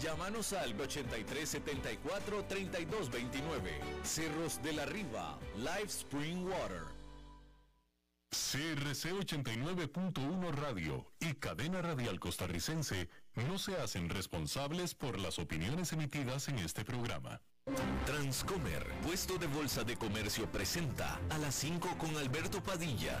Llámanos al 8374 3229. Cerros de la Riva, Live Spring Water. CRC 89.1 Radio y Cadena Radial Costarricense no se hacen responsables por las opiniones emitidas en este programa. Transcomer, puesto de bolsa de comercio, presenta a las 5 con Alberto Padilla.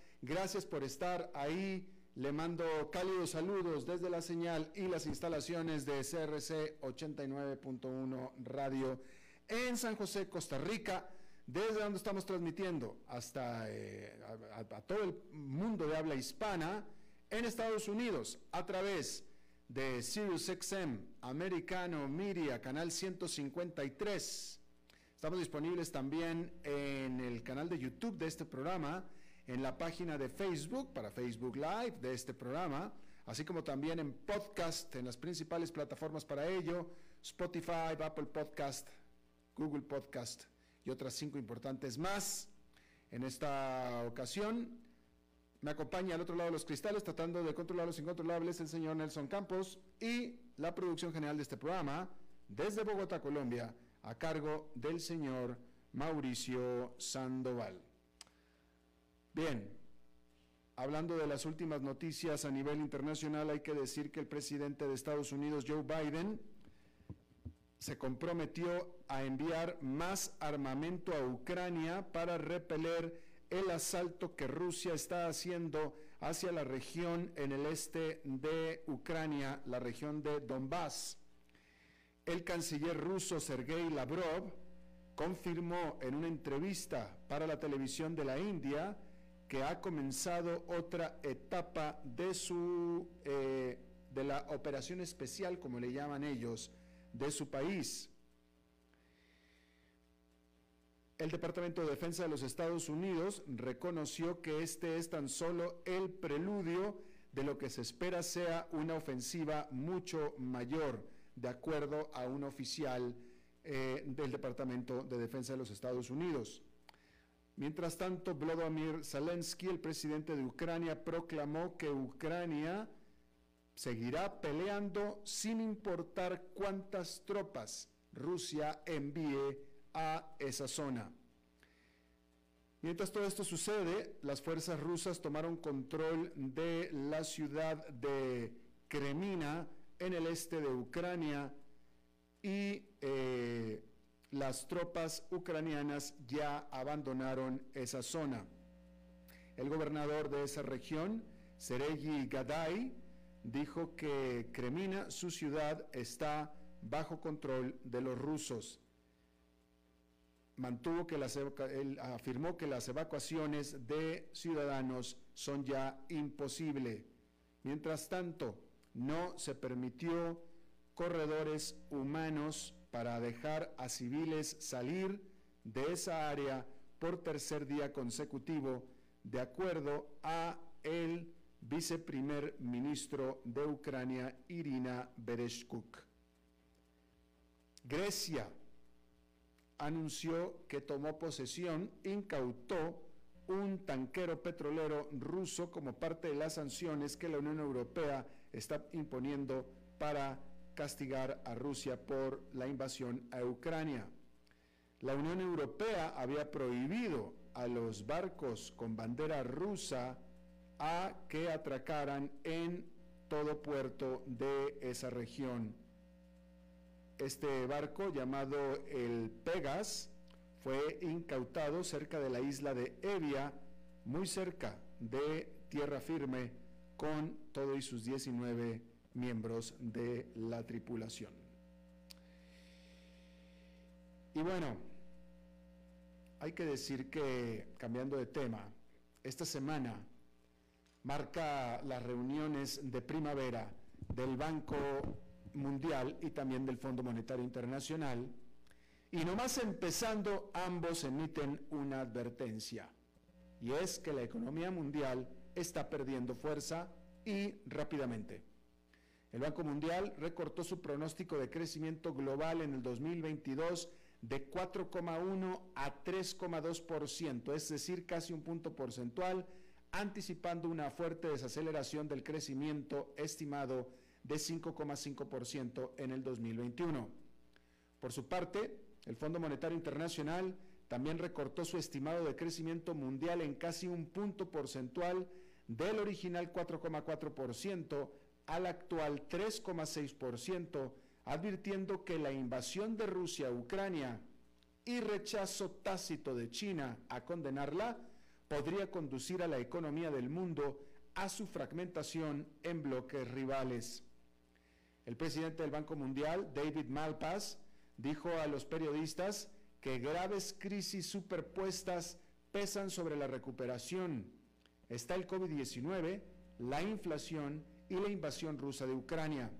Gracias por estar ahí le mando cálidos saludos desde la señal y las instalaciones de CRC 89.1 Radio en San José, Costa Rica, desde donde estamos transmitiendo hasta eh, a, todo el mundo de habla hispana en Estados Unidos a través de SiriusXM, Americano Media, canal 153. Estamos disponibles también en el canal de YouTube de este programa en la página de Facebook para Facebook Live de este programa, así como también en podcast en las principales plataformas para ello, Spotify, Apple Podcast, Google Podcast y otras cinco importantes más. En esta ocasión me acompaña al otro lado de los cristales tratando de controlar los incontrolables el señor Nelson Campos y la producción general de este programa desde Bogotá, Colombia, a cargo del señor Mauricio Sandoval. Bien, hablando de las últimas noticias a nivel internacional, hay que decir que el presidente de Estados Unidos, Joe Biden, se comprometió a enviar más armamento a Ucrania para repeler el asalto que Rusia está haciendo hacia la región en el este de Ucrania, la región de Donbass. El canciller ruso Sergei Lavrov confirmó en una entrevista para la televisión de la India que ha comenzado otra etapa de su eh, de la operación especial, como le llaman ellos, de su país. El Departamento de Defensa de los Estados Unidos reconoció que este es tan solo el preludio de lo que se espera sea una ofensiva mucho mayor, de acuerdo a un oficial eh, del Departamento de Defensa de los Estados Unidos. Mientras tanto, Vladimir Zelensky, el presidente de Ucrania, proclamó que Ucrania seguirá peleando sin importar cuántas tropas Rusia envíe a esa zona. Mientras todo esto sucede, las fuerzas rusas tomaron control de la ciudad de Kremina en el este de Ucrania y eh, las tropas ucranianas ya abandonaron esa zona. El gobernador de esa región, Sergei Gadai, dijo que Kremina, su ciudad, está bajo control de los rusos. Mantuvo que las, afirmó que las evacuaciones de ciudadanos son ya imposibles. Mientras tanto, no se permitió corredores humanos para dejar a civiles salir de esa área por tercer día consecutivo, de acuerdo a el viceprimer ministro de Ucrania, Irina Bereshkuk. Grecia anunció que tomó posesión, incautó un tanquero petrolero ruso como parte de las sanciones que la Unión Europea está imponiendo para castigar a Rusia por la invasión a Ucrania. La Unión Europea había prohibido a los barcos con bandera rusa a que atracaran en todo puerto de esa región. Este barco llamado el Pegas fue incautado cerca de la isla de Evia, muy cerca de tierra firme, con todo y sus 19 miembros de la tripulación. Y bueno, hay que decir que, cambiando de tema, esta semana marca las reuniones de primavera del Banco Mundial y también del Fondo Monetario Internacional, y nomás empezando, ambos emiten una advertencia, y es que la economía mundial está perdiendo fuerza y rápidamente. El Banco Mundial recortó su pronóstico de crecimiento global en el 2022 de 4,1 a 3,2%, es decir, casi un punto porcentual, anticipando una fuerte desaceleración del crecimiento estimado de 5,5% en el 2021. Por su parte, el Fondo Monetario Internacional también recortó su estimado de crecimiento mundial en casi un punto porcentual del original 4,4% al actual 3,6%, advirtiendo que la invasión de Rusia a Ucrania y rechazo tácito de China a condenarla podría conducir a la economía del mundo a su fragmentación en bloques rivales. El presidente del Banco Mundial, David Malpass, dijo a los periodistas que graves crisis superpuestas pesan sobre la recuperación. Está el COVID-19, la inflación y la invasión rusa de Ucrania.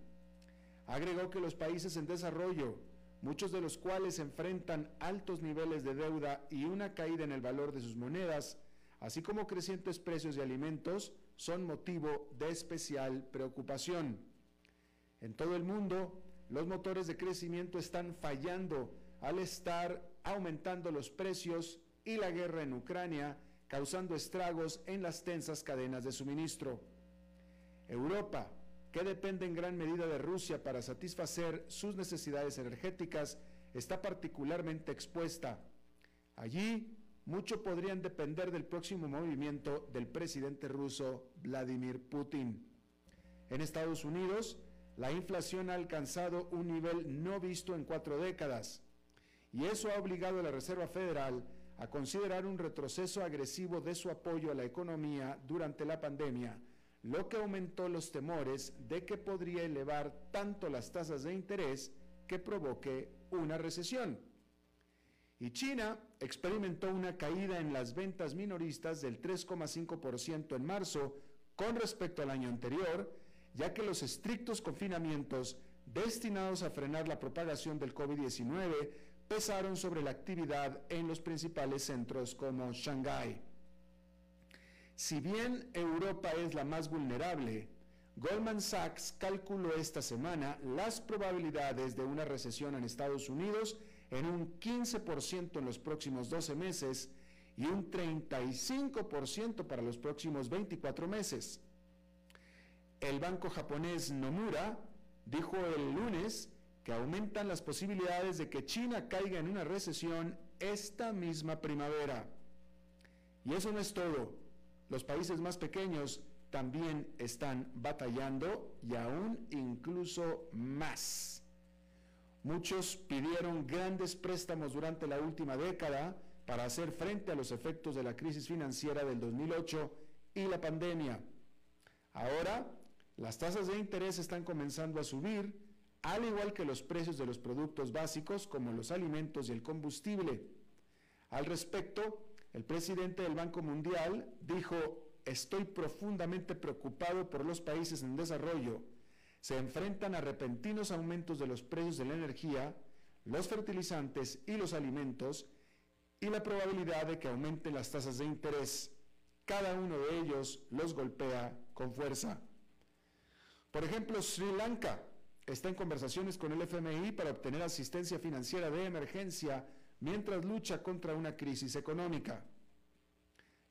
Agregó que los países en desarrollo, muchos de los cuales enfrentan altos niveles de deuda y una caída en el valor de sus monedas, así como crecientes precios de alimentos, son motivo de especial preocupación. En todo el mundo, los motores de crecimiento están fallando al estar aumentando los precios y la guerra en Ucrania causando estragos en las tensas cadenas de suministro. Europa, que depende en gran medida de Rusia para satisfacer sus necesidades energéticas, está particularmente expuesta. Allí, mucho podrían depender del próximo movimiento del presidente ruso Vladimir Putin. En Estados Unidos, la inflación ha alcanzado un nivel no visto en cuatro décadas y eso ha obligado a la Reserva Federal a considerar un retroceso agresivo de su apoyo a la economía durante la pandemia, lo que aumentó los temores de que podría elevar tanto las tasas de interés que provoque una recesión. Y China experimentó una caída en las ventas minoristas del 3,5% en marzo con respecto al año anterior, ya que los estrictos confinamientos destinados a frenar la propagación del COVID-19 pesaron sobre la actividad en los principales centros como Shanghái. Si bien Europa es la más vulnerable, Goldman Sachs calculó esta semana las probabilidades de una recesión en Estados Unidos en un 15% en los próximos 12 meses y un 35% para los próximos 24 meses. El banco japonés Nomura dijo el lunes que aumentan las posibilidades de que China caiga en una recesión esta misma primavera. Y eso no es todo. Los países más pequeños también están batallando y aún incluso más. Muchos pidieron grandes préstamos durante la última década para hacer frente a los efectos de la crisis financiera del 2008 y la pandemia. Ahora, las tasas de interés están comenzando a subir, al igual que los precios de los productos básicos como los alimentos y el combustible. Al respecto, el presidente del Banco Mundial dijo, estoy profundamente preocupado por los países en desarrollo. Se enfrentan a repentinos aumentos de los precios de la energía, los fertilizantes y los alimentos y la probabilidad de que aumenten las tasas de interés. Cada uno de ellos los golpea con fuerza. Por ejemplo, Sri Lanka está en conversaciones con el FMI para obtener asistencia financiera de emergencia mientras lucha contra una crisis económica.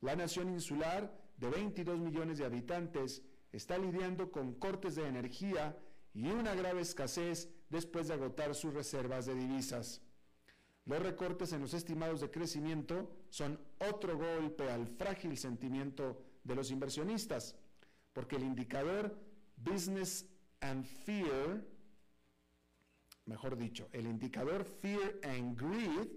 La nación insular, de 22 millones de habitantes, está lidiando con cortes de energía y una grave escasez después de agotar sus reservas de divisas. Los recortes en los estimados de crecimiento son otro golpe al frágil sentimiento de los inversionistas, porque el indicador Business and Fear, mejor dicho, el indicador Fear and Greed,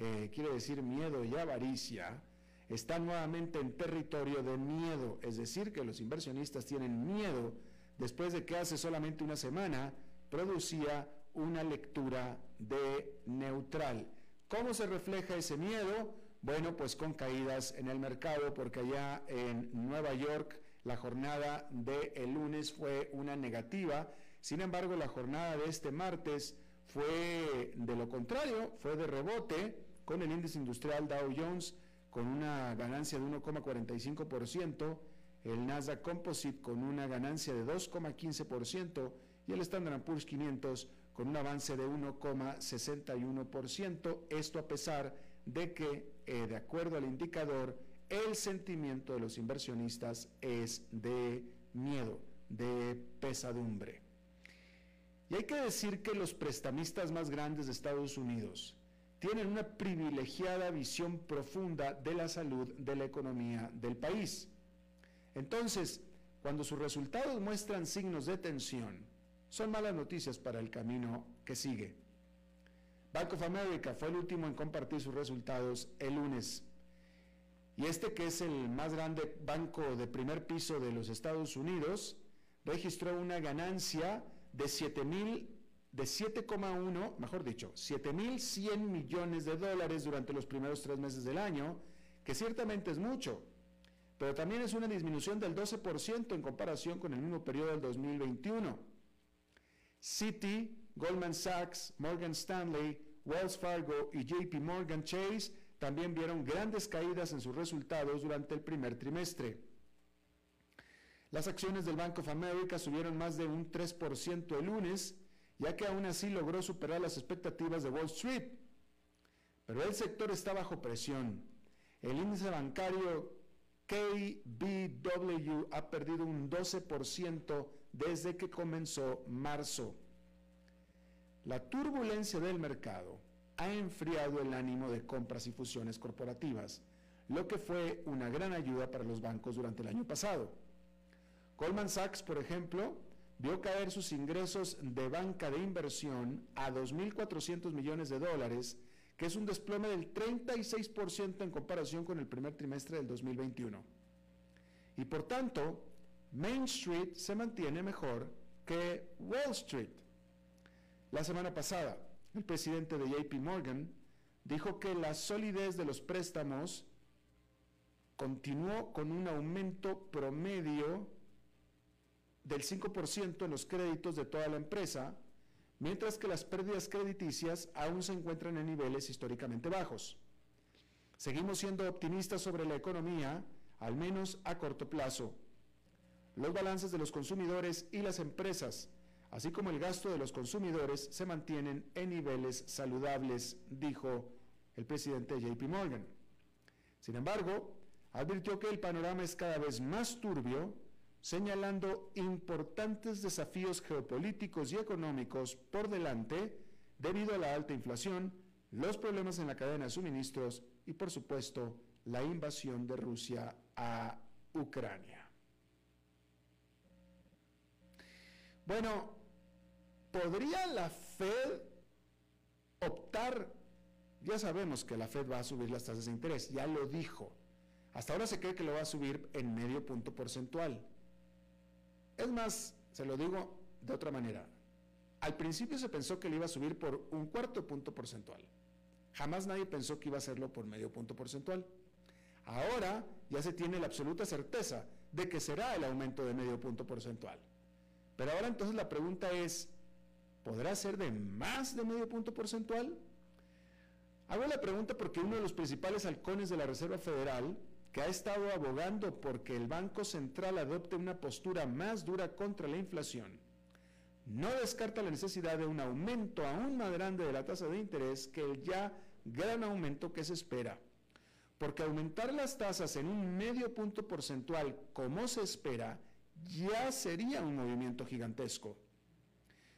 que quiere decir miedo y avaricia, está nuevamente en territorio de miedo, es decir, que los inversionistas tienen miedo después de que hace solamente una semana producía una lectura de neutral. ¿Cómo se refleja ese miedo? Bueno, pues con caídas en el mercado, porque allá en Nueva York la jornada del el lunes fue una negativa. Sin embargo, la jornada de este martes fue de lo contrario, fue de rebote con el índice industrial Dow Jones con una ganancia de 1,45%, el Nasdaq Composite con una ganancia de 2,15% y el Standard Poor's 500 con un avance de 1,61%, esto a pesar de que, eh, de acuerdo al indicador, el sentimiento de los inversionistas es de miedo, de pesadumbre. Y hay que decir que los prestamistas más grandes de Estados Unidos tienen una privilegiada visión profunda de la salud de la economía del país. Entonces, cuando sus resultados muestran signos de tensión, son malas noticias para el camino que sigue. Bank of America fue el último en compartir sus resultados el lunes. Y este, que es el más grande banco de primer piso de los Estados Unidos, registró una ganancia de 7.000 de 7,1, mejor dicho, 7.100 millones de dólares durante los primeros tres meses del año, que ciertamente es mucho, pero también es una disminución del 12% en comparación con el mismo periodo del 2021. Citi, Goldman Sachs, Morgan Stanley, Wells Fargo y JP Morgan Chase también vieron grandes caídas en sus resultados durante el primer trimestre. Las acciones del Bank of America subieron más de un 3% el lunes, ya que aún así logró superar las expectativas de Wall Street. Pero el sector está bajo presión. El índice bancario KBW ha perdido un 12% desde que comenzó marzo. La turbulencia del mercado ha enfriado el ánimo de compras y fusiones corporativas, lo que fue una gran ayuda para los bancos durante el año pasado. Goldman Sachs, por ejemplo, vio caer sus ingresos de banca de inversión a 2.400 millones de dólares, que es un desplome del 36% en comparación con el primer trimestre del 2021. Y por tanto, Main Street se mantiene mejor que Wall Street. La semana pasada, el presidente de JP Morgan, dijo que la solidez de los préstamos continuó con un aumento promedio del 5% en los créditos de toda la empresa, mientras que las pérdidas crediticias aún se encuentran en niveles históricamente bajos. Seguimos siendo optimistas sobre la economía, al menos a corto plazo. Los balances de los consumidores y las empresas así como el gasto de los consumidores, se mantienen en niveles saludables, dijo el presidente JP Morgan. Sin embargo, advirtió que el panorama es cada vez más turbio, señalando importantes desafíos geopolíticos y económicos por delante debido a la alta inflación, los problemas en la cadena de suministros y, por supuesto, la invasión de Rusia a Ucrania. Bueno, ¿Podría la Fed optar? Ya sabemos que la Fed va a subir las tasas de interés, ya lo dijo. Hasta ahora se cree que lo va a subir en medio punto porcentual. Es más, se lo digo de otra manera. Al principio se pensó que le iba a subir por un cuarto punto porcentual. Jamás nadie pensó que iba a hacerlo por medio punto porcentual. Ahora ya se tiene la absoluta certeza de que será el aumento de medio punto porcentual. Pero ahora entonces la pregunta es, ¿Podrá ser de más de medio punto porcentual? Hago la pregunta porque uno de los principales halcones de la Reserva Federal, que ha estado abogando porque el Banco Central adopte una postura más dura contra la inflación, no descarta la necesidad de un aumento aún más grande de la tasa de interés que el ya gran aumento que se espera. porque aumentar las tasas en un medio punto porcentual como se espera ya sería un movimiento gigantesco.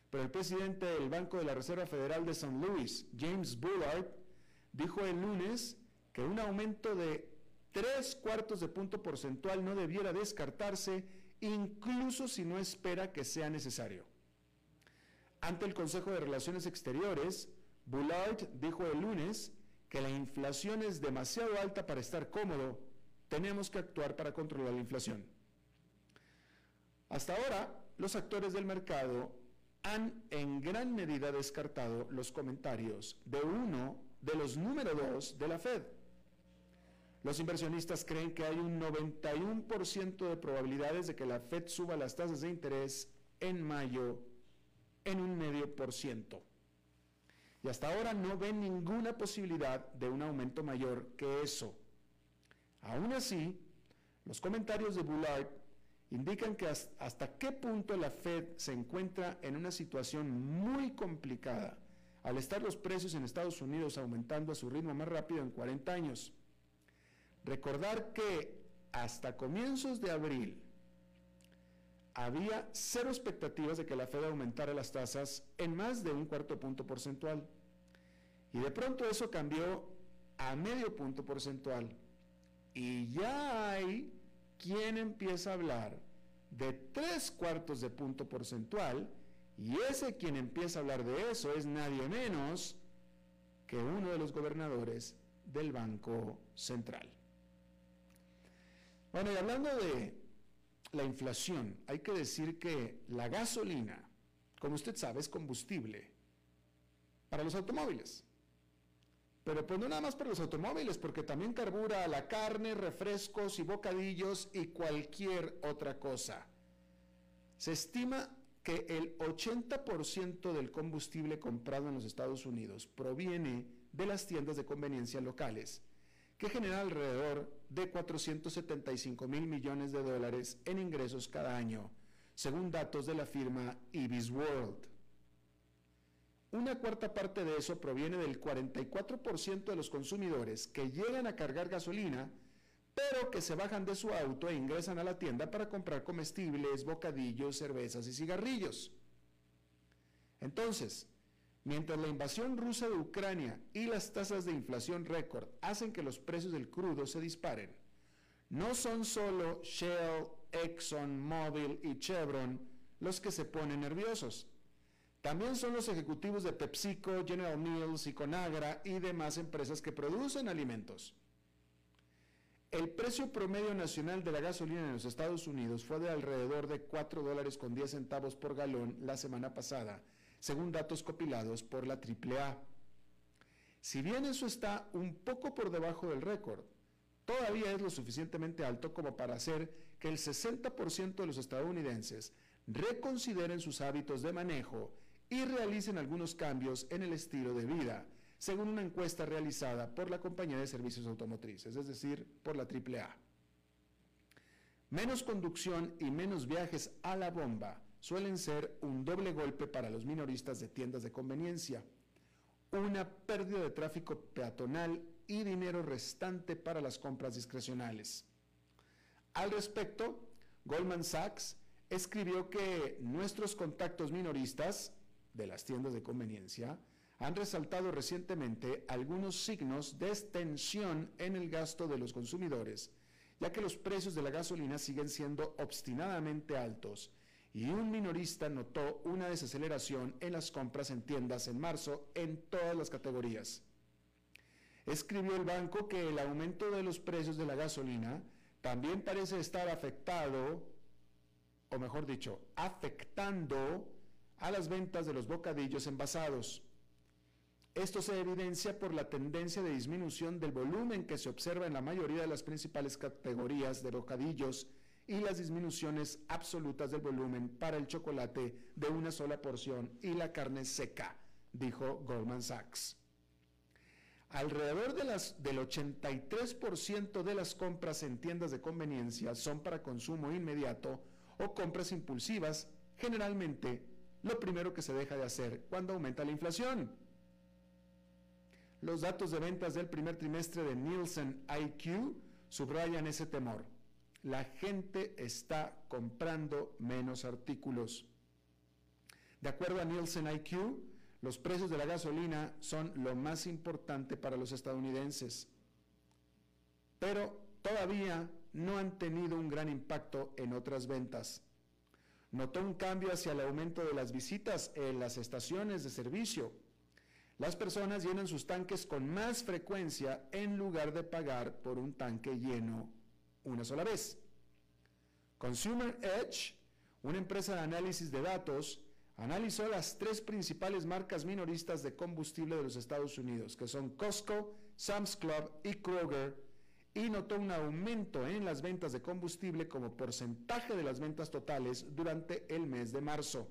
Pero el presidente del Banco de la Reserva Federal de St. Louis, James Bullard, dijo el lunes que un aumento de tres cuartos de punto porcentual no debiera descartarse, incluso si no espera que sea necesario. Ante el Consejo de Relaciones Exteriores, Bullard dijo el lunes que la inflación es demasiado alta para estar cómodo, tenemos que actuar para controlar la inflación. Hasta ahora, los actores del mercado han en gran medida descartado los comentarios de uno de los número dos de la Fed. Los inversionistas creen que hay un 91% de probabilidades de que la Fed suba las tasas de interés en mayo en un medio por ciento. Y hasta ahora no ven ninguna posibilidad de un aumento mayor que eso. Aún así, los comentarios de Bullard indican que hasta qué punto la Fed se encuentra en una situación muy complicada al estar los precios en Estados Unidos aumentando a su ritmo más rápido en 40 años. Recordar que hasta comienzos de abril había cero expectativas de que la Fed aumentara las tasas en más de un cuarto punto porcentual. Y de pronto eso cambió a medio punto porcentual. Y ya hay quien empieza a hablar de tres cuartos de punto porcentual, y ese quien empieza a hablar de eso es nadie menos que uno de los gobernadores del Banco Central. Bueno, y hablando de la inflación, hay que decir que la gasolina, como usted sabe, es combustible para los automóviles. Pero pues no nada más para los automóviles, porque también carbura la carne, refrescos y bocadillos y cualquier otra cosa. Se estima que el 80% del combustible comprado en los Estados Unidos proviene de las tiendas de conveniencia locales, que generan alrededor de 475 mil millones de dólares en ingresos cada año, según datos de la firma Ibis World. Una cuarta parte de eso proviene del 44% de los consumidores que llegan a cargar gasolina, pero que se bajan de su auto e ingresan a la tienda para comprar comestibles, bocadillos, cervezas y cigarrillos. Entonces, mientras la invasión rusa de Ucrania y las tasas de inflación récord hacen que los precios del crudo se disparen, no son solo Shell, Exxon, Mobil y Chevron los que se ponen nerviosos. También son los ejecutivos de PepsiCo, General Mills y Conagra y demás empresas que producen alimentos. El precio promedio nacional de la gasolina en los Estados Unidos fue de alrededor de 4 dólares con 10 centavos por galón la semana pasada, según datos copilados por la AAA. Si bien eso está un poco por debajo del récord, todavía es lo suficientemente alto como para hacer que el 60% de los estadounidenses reconsideren sus hábitos de manejo y realicen algunos cambios en el estilo de vida, según una encuesta realizada por la compañía de servicios automotrices, es decir, por la AAA. Menos conducción y menos viajes a la bomba suelen ser un doble golpe para los minoristas de tiendas de conveniencia, una pérdida de tráfico peatonal y dinero restante para las compras discrecionales. Al respecto, Goldman Sachs escribió que nuestros contactos minoristas de las tiendas de conveniencia han resaltado recientemente algunos signos de extensión en el gasto de los consumidores, ya que los precios de la gasolina siguen siendo obstinadamente altos y un minorista notó una desaceleración en las compras en tiendas en marzo en todas las categorías. Escribió el banco que el aumento de los precios de la gasolina también parece estar afectado, o mejor dicho, afectando a las ventas de los bocadillos envasados. Esto se evidencia por la tendencia de disminución del volumen que se observa en la mayoría de las principales categorías de bocadillos y las disminuciones absolutas del volumen para el chocolate de una sola porción y la carne seca, dijo Goldman Sachs. Alrededor del 83% de las compras en tiendas de conveniencia son para consumo inmediato o compras impulsivas, generalmente lo primero que se deja de hacer cuando aumenta la inflación. los datos de ventas del primer trimestre de Nielsen IQ subrayan ese temor. La gente está comprando menos artículos. De acuerdo a Nielsen IQ, los precios de la gasolina son lo más importante para los estadounidenses, pero todavía no han tenido un gran impacto en otras ventas. Notó un cambio hacia el aumento de las visitas en las estaciones de servicio. Las personas llenan sus tanques con más frecuencia en lugar de pagar por un tanque lleno una sola vez. Consumer Edge, una empresa de análisis de datos, analizó las tres principales marcas minoristas de combustible de los Estados Unidos, que son Costco, Sam's Club y Kroger, y notó un aumento en las ventas de combustible como porcentaje de las ventas totales durante el mes de marzo.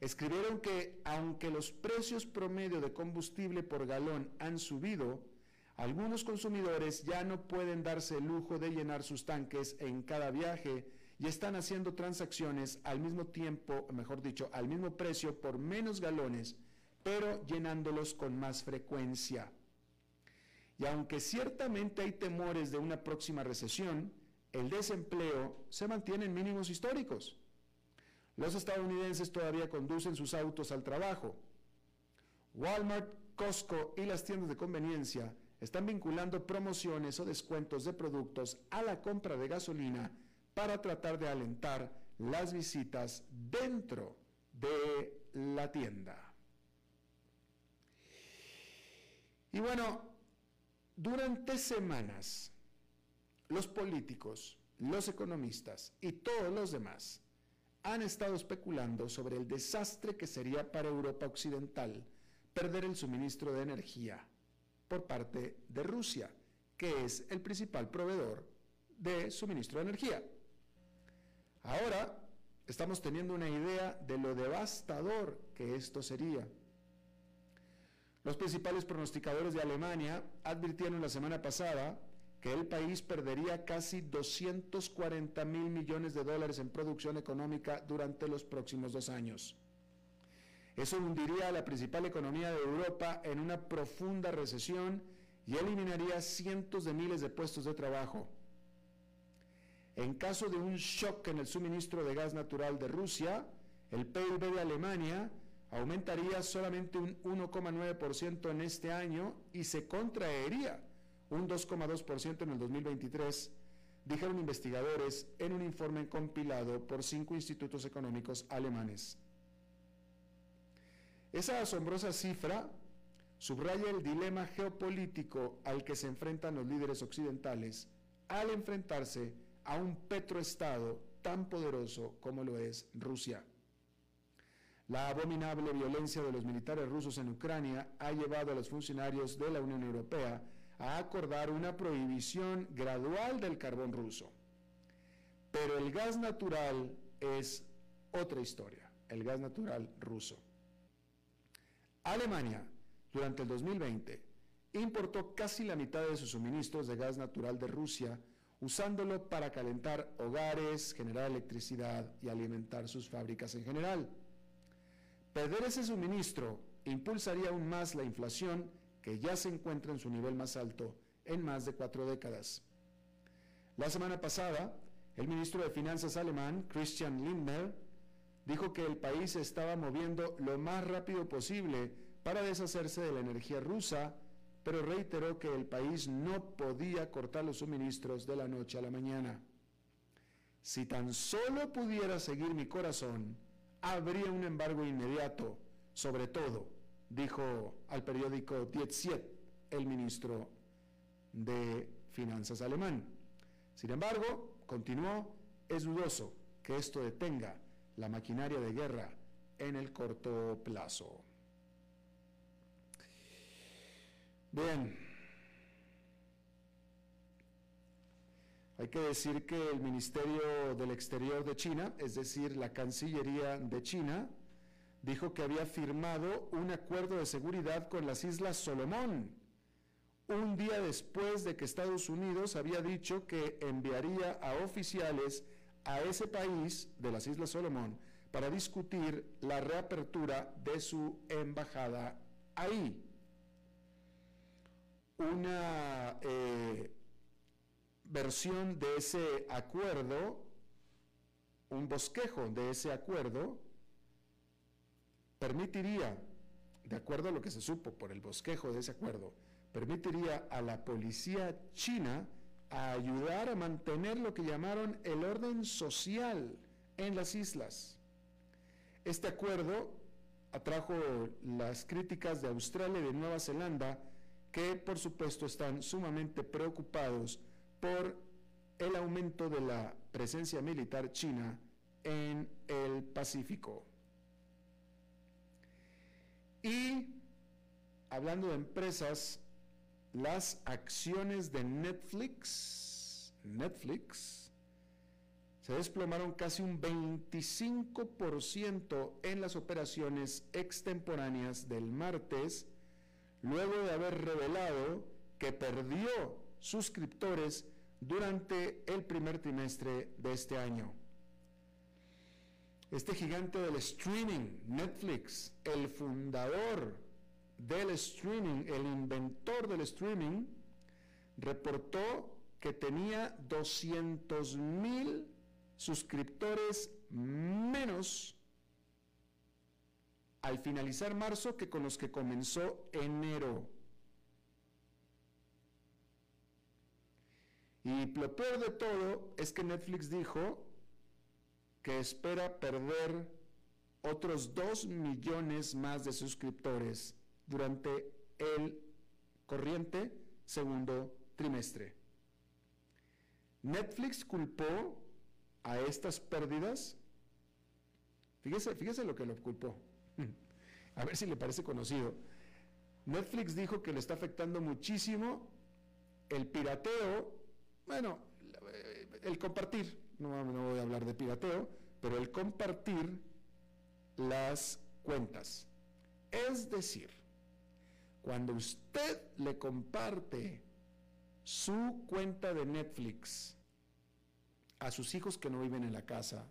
Escribieron que aunque los precios promedio de combustible por galón han subido, algunos consumidores ya no pueden darse el lujo de llenar sus tanques en cada viaje y están haciendo transacciones al mismo tiempo, mejor dicho, al mismo precio por menos galones, pero llenándolos con más frecuencia. Y aunque ciertamente hay temores de una próxima recesión, el desempleo se mantiene en mínimos históricos. Los estadounidenses todavía conducen sus autos al trabajo. Walmart, Costco y las tiendas de conveniencia están vinculando promociones o descuentos de productos a la compra de gasolina para tratar de alentar las visitas dentro de la tienda. Y bueno, durante semanas, los políticos, los economistas y todos los demás han estado especulando sobre el desastre que sería para Europa Occidental perder el suministro de energía por parte de Rusia, que es el principal proveedor de suministro de energía. Ahora estamos teniendo una idea de lo devastador que esto sería. Los principales pronosticadores de Alemania advirtieron la semana pasada que el país perdería casi 240 mil millones de dólares en producción económica durante los próximos dos años. Eso hundiría a la principal economía de Europa en una profunda recesión y eliminaría cientos de miles de puestos de trabajo. En caso de un shock en el suministro de gas natural de Rusia, el PIB de Alemania aumentaría solamente un 1,9% en este año y se contraería un 2,2% en el 2023, dijeron investigadores en un informe compilado por cinco institutos económicos alemanes. Esa asombrosa cifra subraya el dilema geopolítico al que se enfrentan los líderes occidentales al enfrentarse a un petroestado tan poderoso como lo es Rusia. La abominable violencia de los militares rusos en Ucrania ha llevado a los funcionarios de la Unión Europea a acordar una prohibición gradual del carbón ruso. Pero el gas natural es otra historia, el gas natural ruso. Alemania, durante el 2020, importó casi la mitad de sus suministros de gas natural de Rusia usándolo para calentar hogares, generar electricidad y alimentar sus fábricas en general. Perder ese suministro impulsaría aún más la inflación que ya se encuentra en su nivel más alto en más de cuatro décadas. La semana pasada, el ministro de Finanzas alemán, Christian Lindner, dijo que el país se estaba moviendo lo más rápido posible para deshacerse de la energía rusa pero reiteró que el país no podía cortar los suministros de la noche a la mañana. Si tan solo pudiera seguir mi corazón, habría un embargo inmediato, sobre todo, dijo al periódico Die Zeit el ministro de Finanzas alemán. Sin embargo, continuó, es dudoso que esto detenga la maquinaria de guerra en el corto plazo. Bien. Hay que decir que el Ministerio del Exterior de China, es decir, la Cancillería de China, dijo que había firmado un acuerdo de seguridad con las Islas Solomón, un día después de que Estados Unidos había dicho que enviaría a oficiales a ese país de las Islas Solomón para discutir la reapertura de su embajada ahí. una eh, versión de ese acuerdo, un bosquejo de ese acuerdo, permitiría, de acuerdo a lo que se supo por el bosquejo de ese acuerdo, permitiría a la policía china ayudar a mantener lo que llamaron el orden social en las islas. Este acuerdo atrajo las críticas de Australia y de Nueva Zelanda, que por supuesto están sumamente preocupados por el aumento de la presencia militar china en el Pacífico. Y hablando de empresas, las acciones de Netflix, Netflix, se desplomaron casi un 25% en las operaciones extemporáneas del martes, luego de haber revelado que perdió suscriptores durante el primer trimestre de este año. Este gigante del streaming, Netflix, el fundador del streaming, el inventor del streaming, reportó que tenía 200 mil suscriptores menos al finalizar marzo que con los que comenzó enero. Y lo peor de todo es que Netflix dijo que espera perder otros 2 millones más de suscriptores durante el corriente segundo trimestre. Netflix culpó a estas pérdidas, fíjese, fíjese lo que lo culpó, a ver si le parece conocido. Netflix dijo que le está afectando muchísimo el pirateo, bueno, el compartir, no, no voy a hablar de pirateo, pero el compartir las cuentas. Es decir, cuando usted le comparte su cuenta de Netflix a sus hijos que no viven en la casa,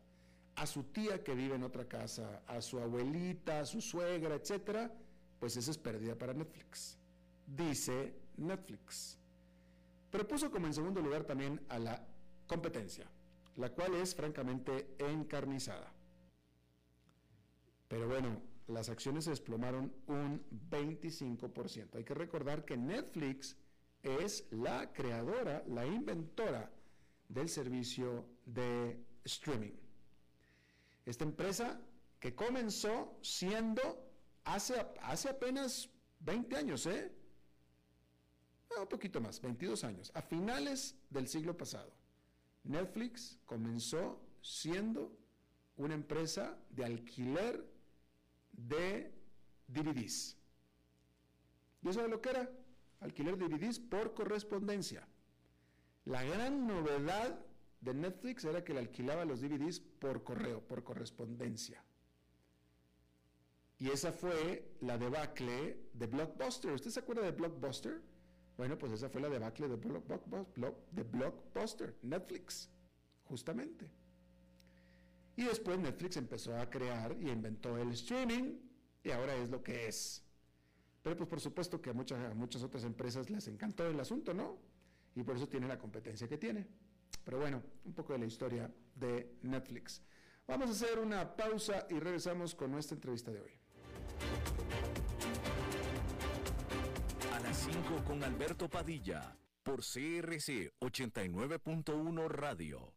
a su tía que vive en otra casa, a su abuelita, a su suegra, etcétera, pues esa es pérdida para Netflix. Dice Netflix. Pero puso como en segundo lugar también a la competencia, la cual es francamente encarnizada. Pero bueno, las acciones se desplomaron un 25%. Hay que recordar que Netflix es la creadora, la inventora del servicio de streaming. Esta empresa que comenzó siendo hace, hace apenas 20 años, ¿eh? Ah, un poquito más, 22 años, a finales del siglo pasado. Netflix comenzó siendo una empresa de alquiler de DVDs. ¿Y eso es lo que era? Alquiler de DVDs por correspondencia. La gran novedad de Netflix era que le alquilaba los DVDs por correo, por correspondencia. Y esa fue la debacle de Blockbuster. ¿Usted se acuerda de Blockbuster? Bueno, pues esa fue la debacle de Blockbuster, Netflix, justamente. Y después Netflix empezó a crear y inventó el streaming y ahora es lo que es. Pero pues por supuesto que a muchas, a muchas otras empresas les encantó el asunto, ¿no? Y por eso tiene la competencia que tiene. Pero bueno, un poco de la historia de Netflix. Vamos a hacer una pausa y regresamos con nuestra entrevista de hoy. A las 5 con Alberto Padilla, por CRC 89.1 Radio.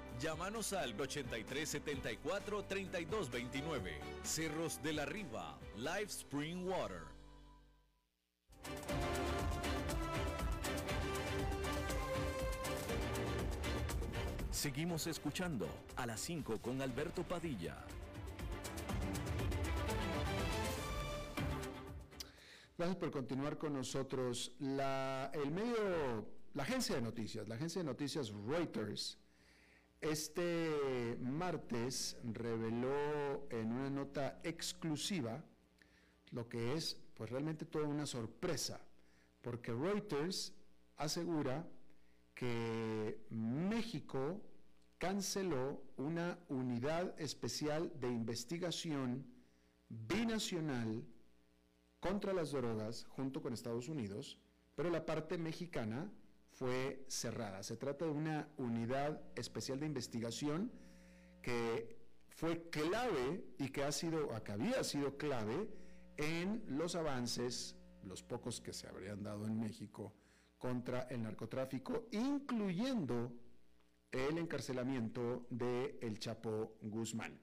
Llámanos al 8374 3229. Cerros de la Riva, Live Spring Water. Seguimos escuchando a las 5 con Alberto Padilla. Gracias por continuar con nosotros. La, el medio, la agencia de noticias, la agencia de noticias Reuters, este martes reveló en una nota exclusiva lo que es pues realmente toda una sorpresa, porque Reuters asegura que México canceló una unidad especial de investigación binacional contra las drogas junto con Estados Unidos, pero la parte mexicana fue cerrada. Se trata de una unidad especial de investigación que fue clave y que ha sido, que había sido clave en los avances, los pocos que se habrían dado en México, contra el narcotráfico, incluyendo el encarcelamiento de El Chapo Guzmán.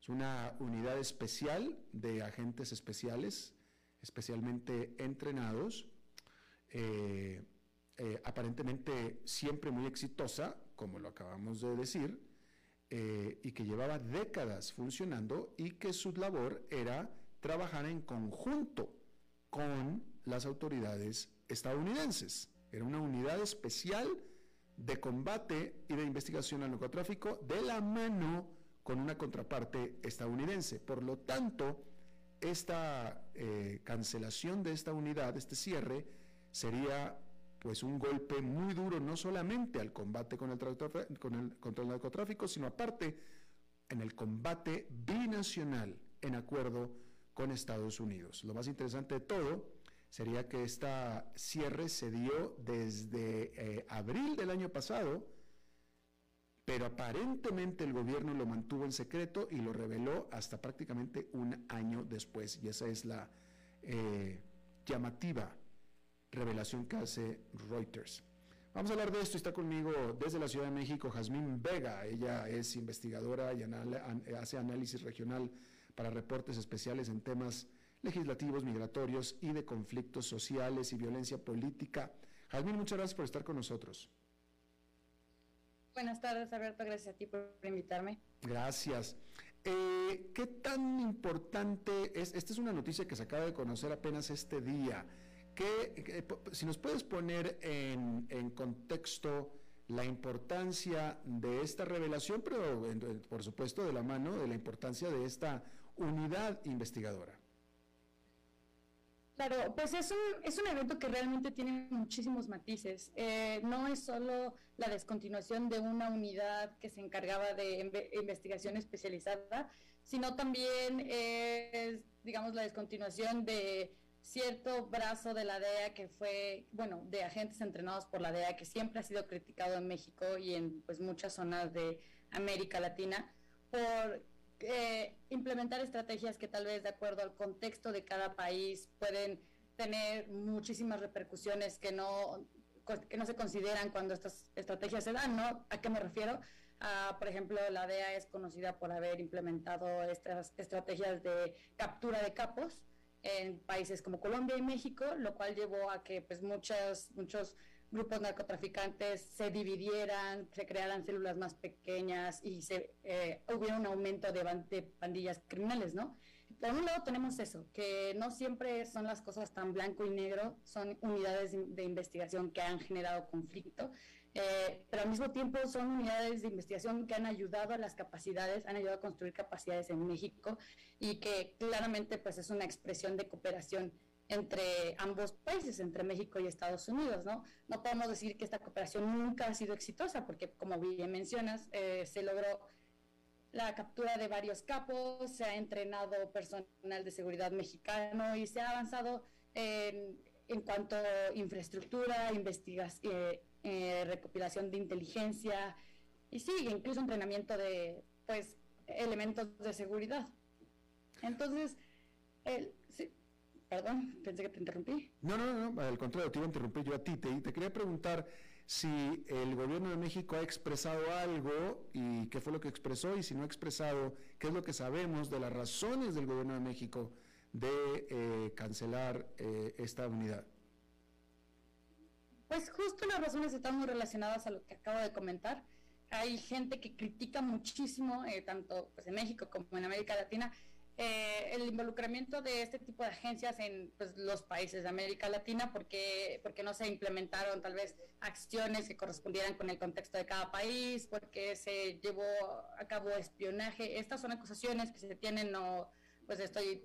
Es una unidad especial de agentes especiales, especialmente entrenados, eh, eh, aparentemente siempre muy exitosa, como lo acabamos de decir, eh, y que llevaba décadas funcionando y que su labor era trabajar en conjunto con las autoridades estadounidenses. Era una unidad especial de combate y de investigación al narcotráfico de la mano con una contraparte estadounidense. Por lo tanto, esta eh, cancelación de esta unidad, este cierre, sería pues un golpe muy duro no solamente al combate con el, con el, contra el narcotráfico, sino aparte en el combate binacional en acuerdo con Estados Unidos. Lo más interesante de todo sería que este cierre se dio desde eh, abril del año pasado, pero aparentemente el gobierno lo mantuvo en secreto y lo reveló hasta prácticamente un año después. Y esa es la eh, llamativa revelación que hace Reuters. Vamos a hablar de esto. Está conmigo desde la Ciudad de México Jazmín Vega. Ella es investigadora y hace análisis regional para reportes especiales en temas legislativos, migratorios y de conflictos sociales y violencia política. Jazmín, muchas gracias por estar con nosotros. Buenas tardes, Alberto. Gracias a ti por invitarme. Gracias. Eh, ¿Qué tan importante es? Esta es una noticia que se acaba de conocer apenas este día. ¿Qué, si nos puedes poner en, en contexto la importancia de esta revelación, pero por supuesto de la mano de la importancia de esta unidad investigadora. Claro, pues es un, es un evento que realmente tiene muchísimos matices. Eh, no es solo la descontinuación de una unidad que se encargaba de investigación especializada, sino también es, digamos, la descontinuación de cierto brazo de la DEA que fue, bueno, de agentes entrenados por la DEA que siempre ha sido criticado en México y en pues muchas zonas de América Latina por eh, implementar estrategias que tal vez de acuerdo al contexto de cada país pueden tener muchísimas repercusiones que no, que no se consideran cuando estas estrategias se dan, ¿no? ¿A qué me refiero? por ejemplo, la DEA es conocida por haber implementado estas estrategias de captura de capos en países como Colombia y México, lo cual llevó a que pues muchas, muchos grupos narcotraficantes se dividieran, se crearan células más pequeñas y se eh, hubiera un aumento de, de, pandillas criminales, ¿no? Por un lado tenemos eso, que no siempre son las cosas tan blanco y negro, son unidades de investigación que han generado conflicto, eh, pero al mismo tiempo son unidades de investigación que han ayudado a las capacidades, han ayudado a construir capacidades en México y que claramente pues es una expresión de cooperación entre ambos países, entre México y Estados Unidos, ¿no? No podemos decir que esta cooperación nunca ha sido exitosa, porque como bien mencionas, eh, se logró la captura de varios capos, se ha entrenado personal de seguridad mexicano y se ha avanzado en, en cuanto a infraestructura, investigación, eh, eh, recopilación de inteligencia y sí, incluso entrenamiento de pues elementos de seguridad. Entonces, el, sí, Perdón, pensé que te interrumpí. No, no, no, al contrario, te iba a interrumpir yo a ti. Te, te quería preguntar si el gobierno de México ha expresado algo y qué fue lo que expresó y si no ha expresado, qué es lo que sabemos de las razones del gobierno de México de eh, cancelar eh, esta unidad. Pues justo las razones están muy relacionadas a lo que acabo de comentar. Hay gente que critica muchísimo, eh, tanto pues, en México como en América Latina, eh, el involucramiento de este tipo de agencias en pues, los países de América Latina porque, porque no se implementaron tal vez acciones que correspondieran con el contexto de cada país, porque se llevó a cabo espionaje. Estas son acusaciones que se tienen, no, pues estoy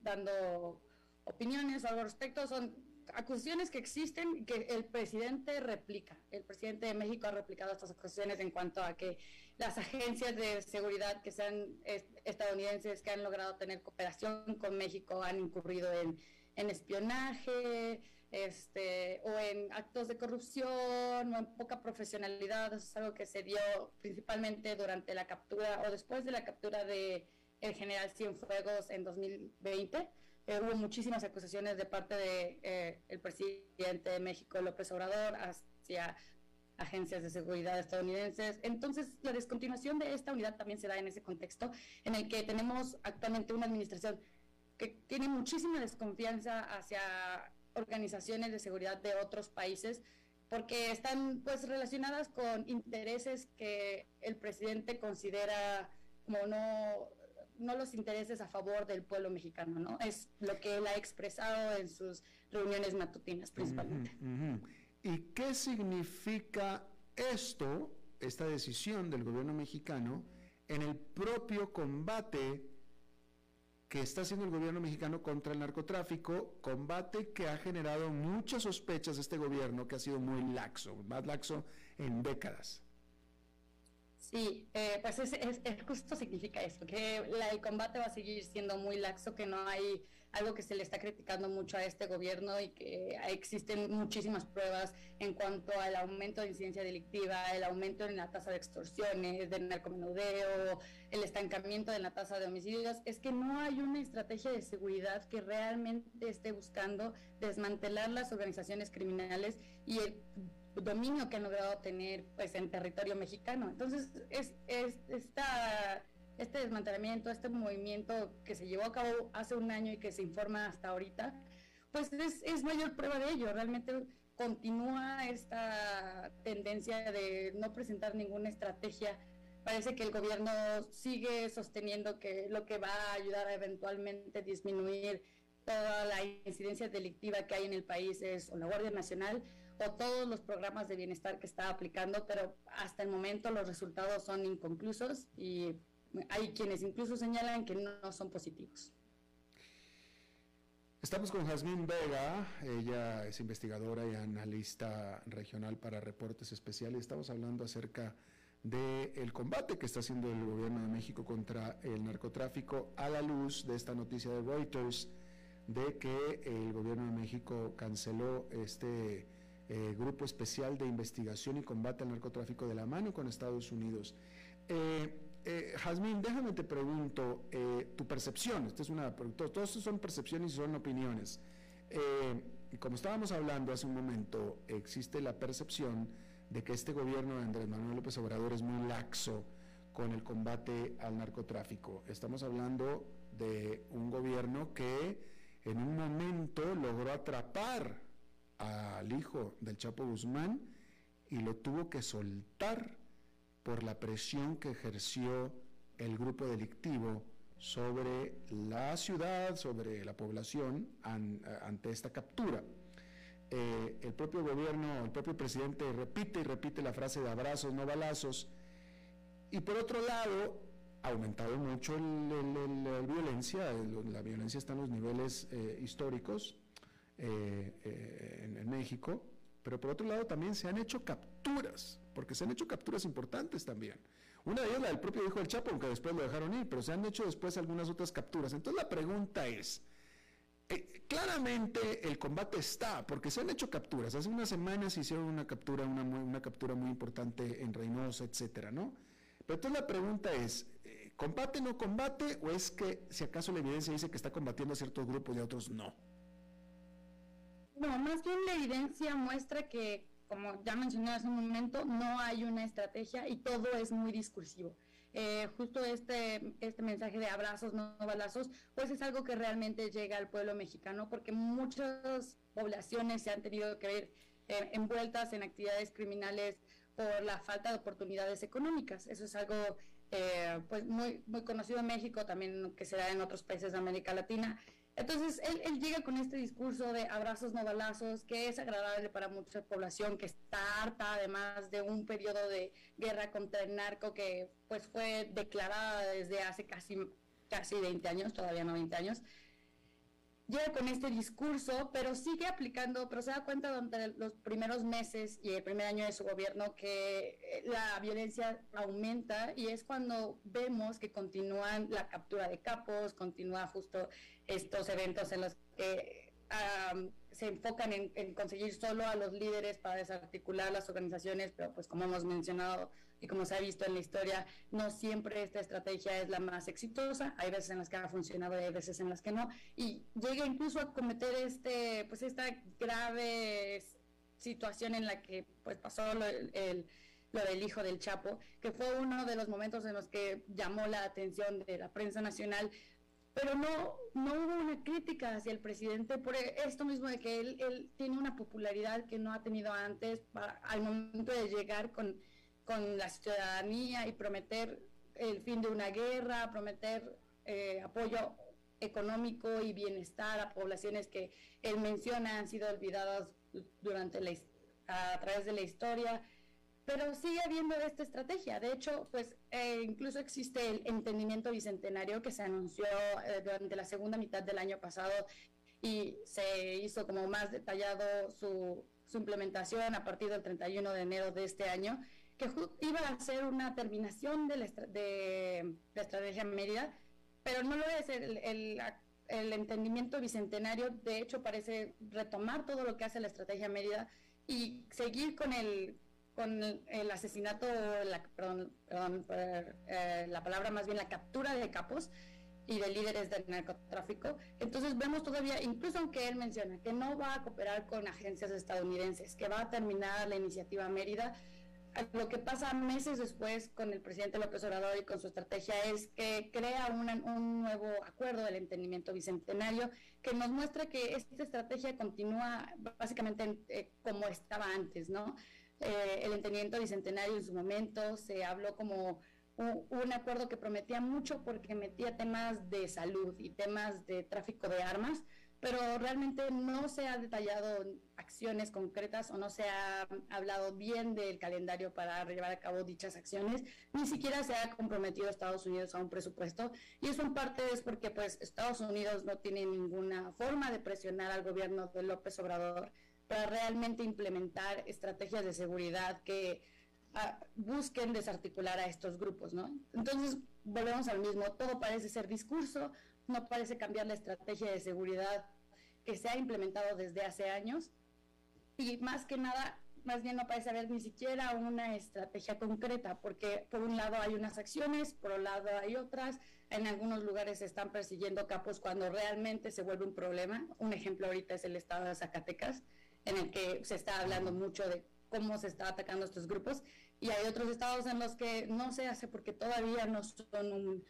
dando opiniones al respecto, son acusaciones que existen y que el presidente replica. El presidente de México ha replicado estas acusaciones en cuanto a que las agencias de seguridad que sean estadounidenses que han logrado tener cooperación con México han incurrido en, espionaje este, o en actos de corrupción o en poca profesionalidad. Eso es algo que se dio principalmente durante la captura o después de la captura de el general Cienfuegos en 2020. Eh, hubo muchísimas acusaciones de parte del de, eh, presidente de México, López Obrador, hacia agencias de seguridad estadounidenses. Entonces, la descontinuación de esta unidad también se da en ese contexto en el que tenemos actualmente una administración que tiene muchísima desconfianza hacia organizaciones de seguridad de otros países porque están pues relacionadas con intereses que el presidente considera como no no los intereses a favor del pueblo mexicano, ¿no? Es lo que él ha expresado en sus reuniones matutinas principalmente. ¿Y qué significa esto, esta decisión del gobierno mexicano, en el propio combate que está haciendo el gobierno mexicano contra el narcotráfico, combate que ha generado muchas sospechas de este gobierno que ha sido muy laxo, más laxo en décadas? Sí, eh, pues es, justo significa eso, que el combate va a seguir siendo muy laxo, que no hay algo que se le está criticando mucho a este gobierno y que existen muchísimas pruebas en cuanto al aumento de incidencia delictiva, el aumento en la tasa de extorsiones, del narcomenudeo, el estancamiento de la tasa de homicidios, es que no hay una estrategia de seguridad que realmente esté buscando desmantelar las organizaciones criminales y el dominio que han logrado tener pues en territorio mexicano. Entonces, es, es esta este desmantelamiento, este movimiento que se llevó a cabo hace un año y que se informa hasta ahorita, pues es, mayor prueba de ello. Realmente continúa esta tendencia de no presentar ninguna estrategia. Parece que el gobierno sigue sosteniendo que lo que va a ayudar a eventualmente disminuir toda la incidencia delictiva que hay en el país es o la Guardia Nacional o todos los programas de bienestar que está aplicando, pero hasta el momento los resultados son inconclusos y hay quienes incluso señalan que no son positivos. Estamos con Jazmín Vega, ella es investigadora y analista regional para reportes especiales. Estamos hablando acerca del combate que está haciendo el gobierno de México contra el narcotráfico a la luz de esta noticia de Reuters de que el gobierno de México canceló este eh, grupo especial de investigación y combate al narcotráfico de la mano con Estados Unidos. Eh, eh, Jazmín, déjame te pregunto eh, tu percepción. Esta es una, todos son percepciones y son opiniones. Eh, como estábamos hablando hace un momento, existe la percepción de que este gobierno de Andrés Manuel López Obrador es muy laxo con el combate al narcotráfico. Estamos hablando de un gobierno que en un momento logró atrapar al hijo del Chapo Guzmán y lo tuvo que soltar por la presión que ejerció el grupo delictivo sobre la ciudad, sobre la población ante esta captura. Eh, el propio gobierno, el propio presidente repite y repite la frase de abrazos, no balazos. Y por otro lado, ha aumentado mucho la violencia, la violencia está en los niveles eh, históricos eh, en, en México, pero por otro lado también se han hecho capturas, porque se han hecho capturas importantes también. Una de ellas la del propio hijo del Chapo, aunque después lo dejaron ir, pero se han hecho después algunas otras capturas. Entonces la pregunta es, eh, claramente el combate está, porque se han hecho capturas. Hace unas semanas hicieron una captura, una, una captura muy importante en Reynosa, etcétera, ¿no? Pero entonces la pregunta es, eh, ¿combate no combate o es que si acaso la evidencia dice que está combatiendo a ciertos grupos y a otros no? No, más bien la evidencia muestra que, como ya mencioné hace un momento, no hay una estrategia y todo es muy discursivo. Eh, justo este, este mensaje de abrazos, no balazos, pues es algo que realmente llega al pueblo mexicano porque muchas poblaciones se han tenido que ver eh, envueltas en actividades criminales por la falta de oportunidades económicas. Eso es algo eh, pues muy, muy conocido en México, también que se da en otros países de América Latina. Entonces, él, él, llega con este discurso de abrazos no balazos, que es agradable para mucha población que está harta, además de un periodo de guerra contra el narco que pues fue declarada desde hace casi, casi 20 años, todavía no 20 años. Llega con este discurso, pero sigue aplicando, pero se da cuenta durante los primeros meses y el primer año de su gobierno que eh, la violencia aumenta y es cuando vemos que continúan la captura de capos, continúa justo estos eventos en los que se enfocan en, conseguir solo a los líderes para desarticular las organizaciones, pero pues como hemos mencionado y como se ha visto en la historia, no siempre esta estrategia es la más exitosa, hay veces en las que ha funcionado y hay veces en las que no, y llega incluso a cometer este, pues esta grave situación en la que pues pasó lo, lo del hijo del Chapo, que fue uno de los momentos en los que llamó la atención de la prensa nacional. Pero no, no hubo una crítica hacia el presidente por esto mismo de que él, él tiene una popularidad que no ha tenido antes al momento de llegar con, con, la ciudadanía y prometer el fin de una guerra, prometer eh, apoyo económico y bienestar a poblaciones que él menciona han sido olvidadas durante la, a través de la historia pero sigue habiendo esta estrategia. De hecho, pues eh, incluso existe el entendimiento bicentenario que se anunció eh, durante la segunda mitad del año pasado y se hizo como más detallado su, su implementación a partir del 31 de enero de este año, que iba a ser una terminación de la, de la estrategia Mérida, pero no lo es el, el, entendimiento bicentenario, de hecho parece retomar todo lo que hace la estrategia Mérida y seguir con el con el asesinato, la, perdón, perdón eh, la palabra más bien la captura de capos y de líderes del narcotráfico. Entonces vemos todavía, incluso aunque él menciona que no va a cooperar con agencias estadounidenses, que va a terminar la iniciativa Mérida, lo que pasa meses después con el presidente López Obrador y con su estrategia es que crea un nuevo acuerdo del entendimiento bicentenario que nos muestra que esta estrategia continúa básicamente eh, como estaba antes, ¿no? Eh, el entendimiento bicentenario en su momento, se habló como un, acuerdo que prometía mucho porque metía temas de salud y temas de tráfico de armas, pero realmente no se ha detallado acciones concretas o no se ha hablado bien del calendario para llevar a cabo dichas acciones, ni siquiera se ha comprometido Estados Unidos a un presupuesto. Y eso en parte es porque pues Estados Unidos no tiene ninguna forma de presionar al gobierno de López Obrador para realmente implementar estrategias de seguridad que ah, busquen desarticular a estos grupos, ¿no? Entonces, volvemos al mismo, todo parece ser discurso, no parece cambiar la estrategia de seguridad que se ha implementado desde hace años y más que nada, más bien no parece haber ni siquiera una estrategia concreta, porque por un lado hay unas acciones, por otro lado hay otras, en algunos lugares se están persiguiendo capos cuando realmente se vuelve un problema. Un ejemplo ahorita es el estado de Zacatecas, en el que se está hablando mucho de cómo se está atacando estos grupos y hay otros estados en los que no se hace porque todavía no son un,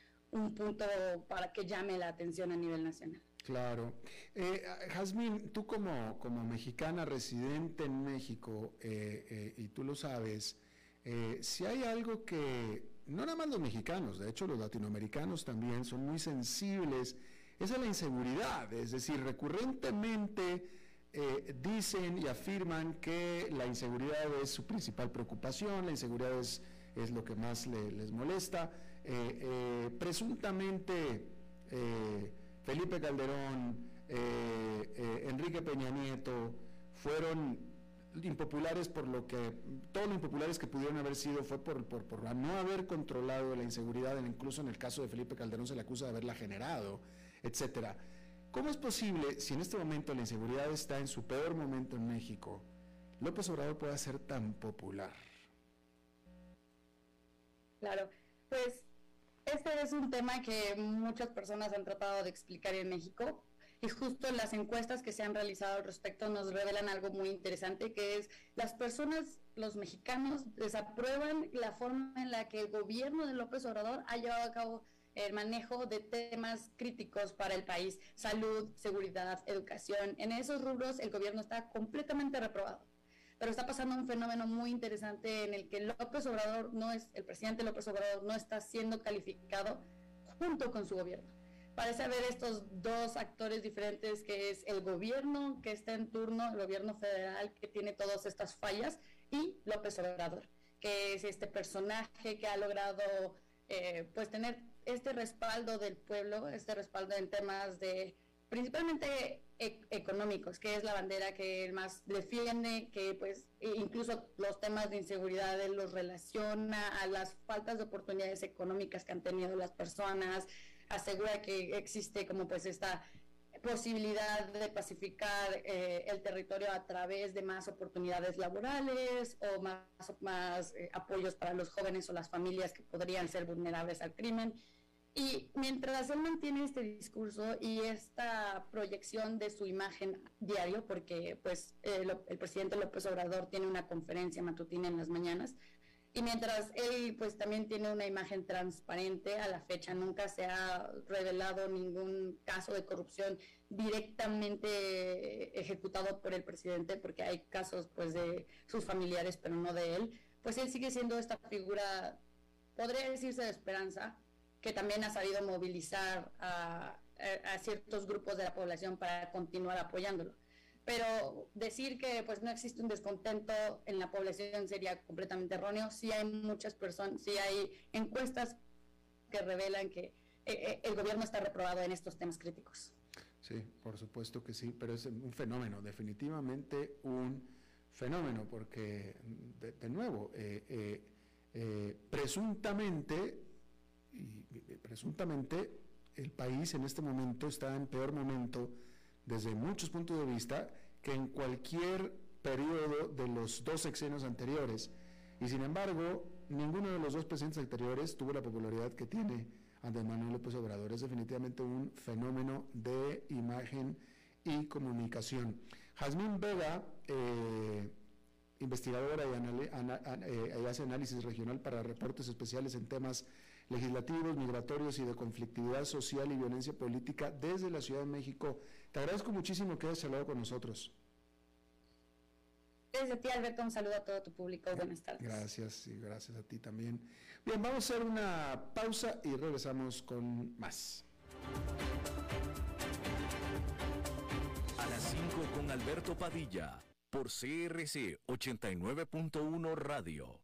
punto para que llame la atención a nivel nacional. Claro. Eh, Jazmín, tú como, como mexicana residente en México, eh, eh, y tú lo sabes, eh, si hay algo que, no nada más los mexicanos, de hecho los latinoamericanos también son muy sensibles, es a la inseguridad, es decir, recurrentemente dicen y afirman que la inseguridad es su principal preocupación, la inseguridad es, es lo que más les molesta, presuntamente Felipe Calderón, eh, eh, Enrique Peña Nieto, fueron impopulares por lo que, todo lo impopulares que pudieron haber sido fue por, no haber controlado la inseguridad, incluso en el caso de Felipe Calderón se le acusa de haberla generado, etcétera. ¿Cómo es posible, si en este momento la inseguridad está en su peor momento en México, López Obrador pueda ser tan popular? Claro, pues este es un tema que muchas personas han tratado de explicar en México y justo las encuestas que se han realizado al respecto nos revelan algo muy interesante, que es las personas, los mexicanos, desaprueban la forma en la que el gobierno de López Obrador ha llevado a cabo el manejo de temas críticos para el país, salud, seguridad, educación. En esos rubros el gobierno está completamente reprobado pero está pasando un fenómeno muy interesante en el que López Obrador no es, el presidente López Obrador no está siendo calificado junto con su gobierno. Parece haber estos dos actores diferentes, que es el gobierno que está en turno, el gobierno federal que tiene todas estas fallas, y López Obrador, que es este personaje que ha logrado eh, pues tener este respaldo del pueblo, este respaldo en temas de principalmente e-, económicos, que es la bandera que más defiende, que pues incluso los temas de inseguridad los relaciona a las faltas de oportunidades económicas que han tenido las personas, asegura que existe como pues esta posibilidad de pacificar eh, el territorio a través de más oportunidades laborales o más, más eh, apoyos para los jóvenes o las familias que podrían ser vulnerables al crimen. Y mientras él mantiene este discurso y esta proyección de su imagen diario, porque pues el presidente López Obrador tiene una conferencia matutina en las mañanas, y mientras él pues también tiene una imagen transparente, a la fecha nunca se ha revelado ningún caso de corrupción directamente ejecutado por el presidente, porque hay casos pues de sus familiares, pero no de él, pues él sigue siendo esta figura, podría decirse de esperanza, que también ha sabido movilizar a, ciertos grupos de la población para continuar apoyándolo. Pero decir que pues no existe un descontento en la población sería completamente erróneo. Sí hay muchas personas, sí hay encuestas que revelan que eh, eh, el gobierno está reprobado en estos temas críticos. Sí, por supuesto que sí, pero es un fenómeno, definitivamente un fenómeno, porque de, nuevo, eh, presuntamente y presuntamente el país en este momento está en peor momento desde muchos puntos de vista que en cualquier periodo de los dos sexenios anteriores. Y sin embargo, ninguno de los dos presidentes anteriores tuvo la popularidad que tiene Andrés Manuel López Obrador. Es definitivamente un fenómeno de imagen y comunicación. Jazmín Vega, eh, investigadora y, eh, hace análisis regional para reportes especiales en temas legislativos, migratorios y de conflictividad social y violencia política desde la Ciudad de México. Te agradezco muchísimo que hayas hablado con nosotros. Desde ti, Alberto, un saludo a todo tu público. Buenas tardes. Gracias y gracias a ti también. Bien, vamos a hacer una pausa y regresamos con más. A las 5 con Alberto Padilla, por CRC 89.1 Radio.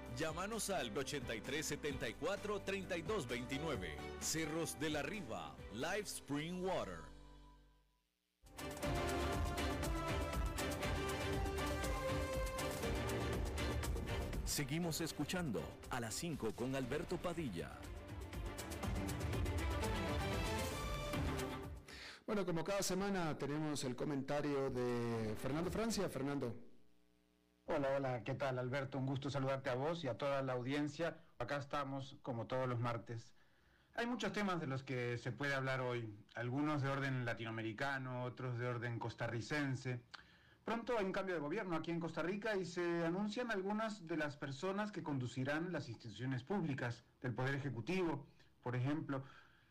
Llámanos al 8374-3229. Cerros de la Riva, Live Spring Water. Seguimos escuchando a las 5 con Alberto Padilla. Bueno, como cada semana tenemos el comentario de Fernando Francia. Fernando. Hola, hola, ¿qué tal Alberto? Un gusto saludarte a vos y a toda la audiencia. Acá estamos como todos los martes. Hay muchos temas de los que se puede hablar hoy, algunos de orden latinoamericano, otros de orden costarricense. Pronto hay un cambio de gobierno aquí en Costa Rica y se anuncian algunas de las personas que conducirán las instituciones públicas del Poder Ejecutivo, por ejemplo,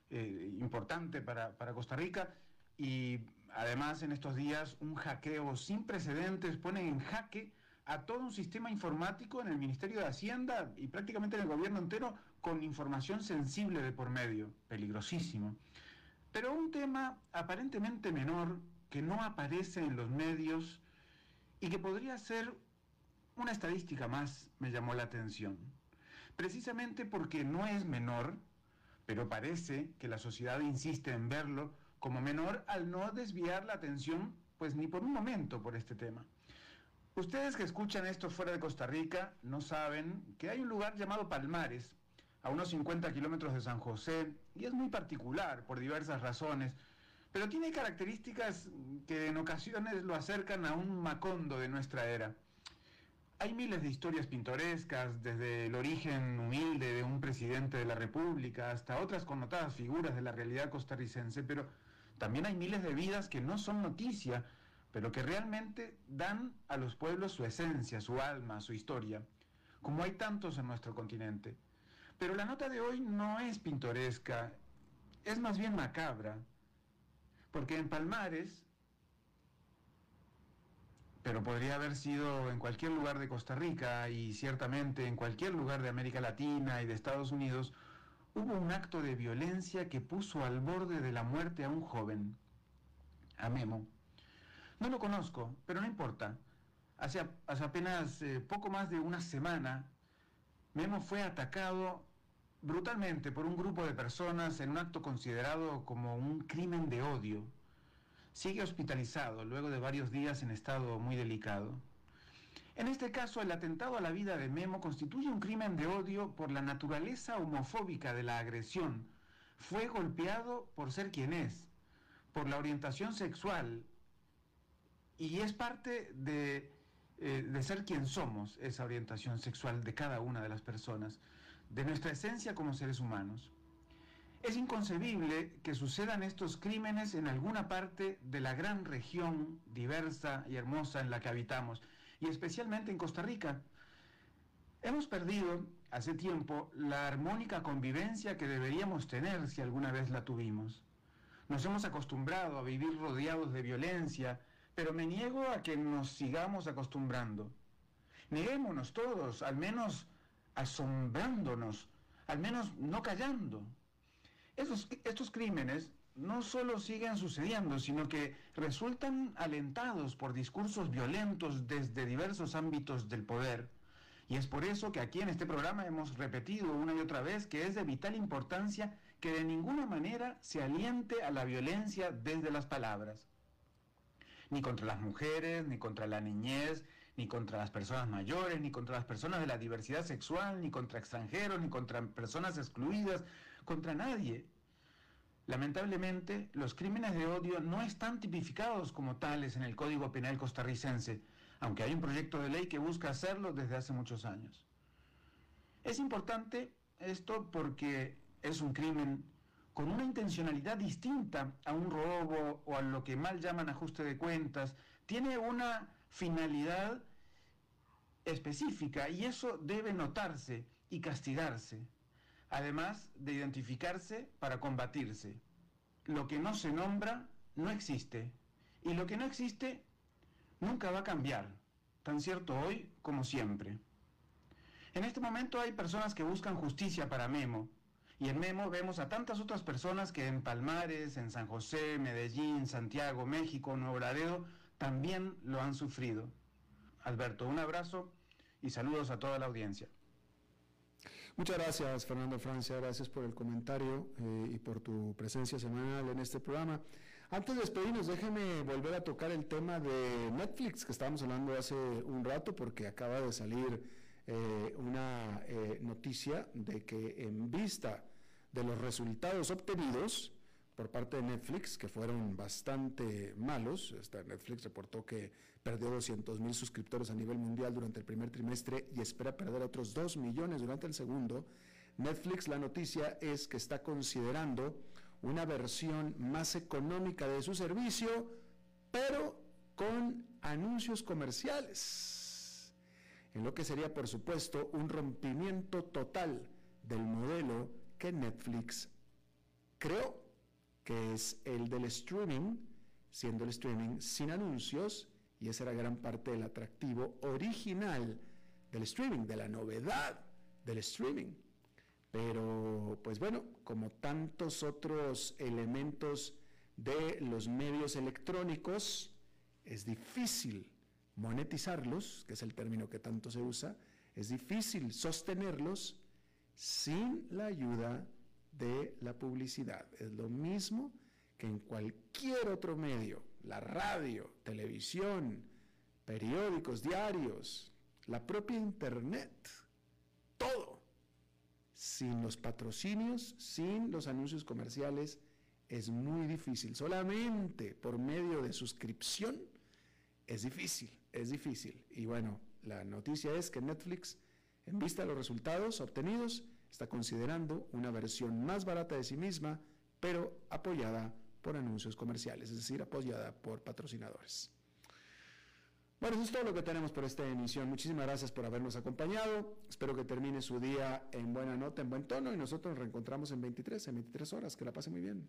eh, importante para, para Costa Rica. Y además en estos días un hackeo sin precedentes pone en jaque a todo un sistema informático en el Ministerio de Hacienda y prácticamente en el gobierno entero con información sensible de por medio, peligrosísimo. Pero un tema aparentemente menor que no aparece en los medios y que podría ser una estadística más me llamó la atención. Precisamente porque no es menor, pero parece que la sociedad insiste en verlo como menor al no desviar la atención, pues ni por un momento por este tema. Ustedes que escuchan esto fuera de Costa Rica no saben que hay un lugar llamado Palmares, a unos 50 kilómetros de San José, y es muy particular por diversas razones, pero tiene características que en ocasiones lo acercan a un Macondo de nuestra era. Hay miles de historias pintorescas, desde el origen humilde de un presidente de la República hasta otras connotadas figuras de la realidad costarricense, pero también hay miles de vidas que no son noticia, pero que realmente dan a los pueblos su esencia, su alma, su historia, como hay tantos en nuestro continente. Pero la nota de hoy no es pintoresca, es más bien macabra, porque en Palmares, pero podría haber sido en cualquier lugar de Costa Rica y ciertamente en cualquier lugar de América Latina y de Estados Unidos, hubo un acto de violencia que puso al borde de la muerte a un joven, a Memo. No lo conozco, pero no importa. Hace, apenas eh, poco más de una semana, Memo fue atacado brutalmente por un grupo de personas en un acto considerado como un crimen de odio. Sigue hospitalizado luego de varios días en estado muy delicado. En este caso, el atentado a la vida de Memo constituye un crimen de odio por la naturaleza homofóbica de la agresión. Fue golpeado por ser quien es, por la orientación sexual, y es parte de, eh, de ser quien somos, esa orientación sexual de cada una de las personas, de nuestra esencia como seres humanos. Es inconcebible que sucedan estos crímenes en alguna parte de la gran región diversa y hermosa en la que habitamos, y especialmente en Costa Rica. Hemos perdido hace tiempo la armónica convivencia que deberíamos tener si alguna vez la tuvimos. Nos hemos acostumbrado a vivir rodeados de violencia, pero me niego a que nos sigamos acostumbrando. Neguémonos todos, al menos asombrándonos, al menos no callando. Estos, estos crímenes no solo siguen sucediendo, sino que resultan alentados por discursos violentos desde diversos ámbitos del poder. Y es por eso que aquí en este programa hemos repetido una y otra vez que es de vital importancia que de ninguna manera se aliente a la violencia desde las palabras ni contra las mujeres, ni contra la niñez, ni contra las personas mayores, ni contra las personas de la diversidad sexual, ni contra extranjeros, ni contra personas excluidas, contra nadie. Lamentablemente, los crímenes de odio no están tipificados como tales en el Código Penal costarricense, aunque hay un proyecto de ley que busca hacerlo desde hace muchos años. Es importante esto porque es un crimen con una intencionalidad distinta a un robo o a lo que mal llaman ajuste de cuentas, tiene una finalidad específica y eso debe notarse y castigarse, además de identificarse para combatirse. Lo que no se nombra no existe y lo que no existe nunca va a cambiar, tan cierto hoy como siempre. En este momento hay personas que buscan justicia para Memo, y en Memo vemos a tantas otras personas que en Palmares, en San José, Medellín, Santiago, México, Nuevo Laredo, también lo han sufrido. Alberto, un abrazo y saludos a toda la audiencia. Muchas gracias, Fernando Francia. Gracias por el comentario eh, y por tu presencia semanal en este programa. Antes de despedirnos, déjame volver a tocar el tema de Netflix, que estábamos hablando hace un rato, porque acaba de salir eh, una eh, noticia de que en vista de los resultados obtenidos por parte de Netflix, que fueron bastante malos. Netflix reportó que perdió 200 mil suscriptores a nivel mundial durante el primer trimestre y espera perder otros 2 millones durante el segundo. Netflix, la noticia es que está considerando una versión más económica de su servicio, pero con anuncios comerciales, en lo que sería, por supuesto, un rompimiento total del modelo que Netflix creó, que es el del streaming, siendo el streaming sin anuncios, y esa era gran parte del atractivo original del streaming, de la novedad del streaming. Pero, pues bueno, como tantos otros elementos de los medios electrónicos, es difícil monetizarlos, que es el término que tanto se usa, es difícil sostenerlos sin la ayuda de la publicidad. Es lo mismo que en cualquier otro medio, la radio, televisión, periódicos, diarios, la propia internet, todo. Sin los patrocinios, sin los anuncios comerciales, es muy difícil. Solamente por medio de suscripción es difícil, es difícil. Y bueno, la noticia es que Netflix en vista de los resultados obtenidos, está considerando una versión más barata de sí misma, pero apoyada por anuncios comerciales, es decir, apoyada por patrocinadores. Bueno, eso es todo lo que tenemos por esta emisión. Muchísimas gracias por habernos acompañado. Espero que termine su día en buena nota, en buen tono y nosotros nos reencontramos en 23, en 23 horas. Que la pase muy bien.